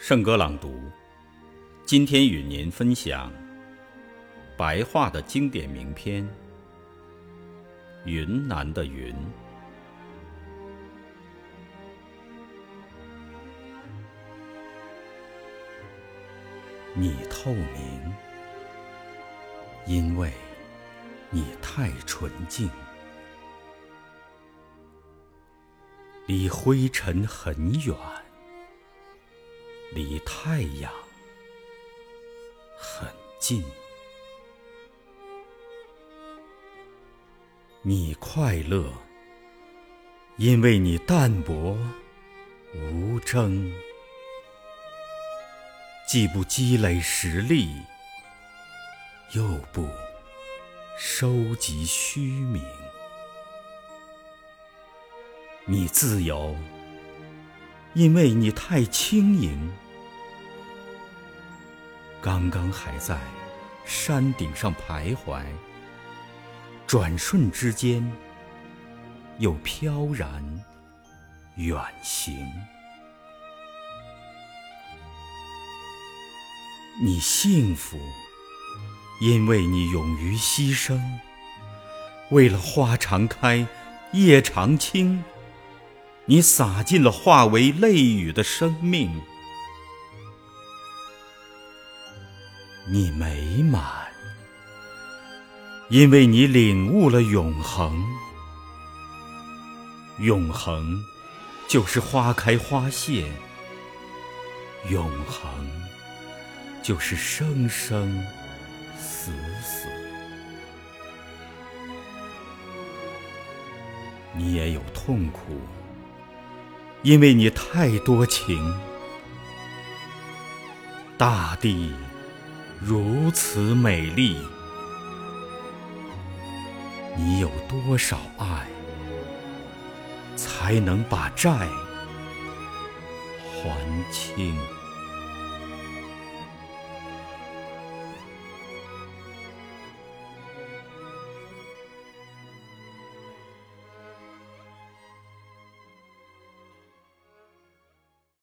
圣歌朗读，今天与您分享白话的经典名篇《云南的云》。你透明，因为你太纯净，离灰尘很远。离太阳很近，你快乐，因为你淡泊无争，既不积累实力，又不收集虚名。你自由。因为你太轻盈，刚刚还在山顶上徘徊，转瞬之间又飘然远行。你幸福，因为你勇于牺牲，为了花常开，叶常青。你洒尽了化为泪雨的生命，你美满，因为你领悟了永恒。永恒就是花开花谢，永恒就是生生死死。你也有痛苦。因为你太多情，大地如此美丽，你有多少爱，才能把债还清？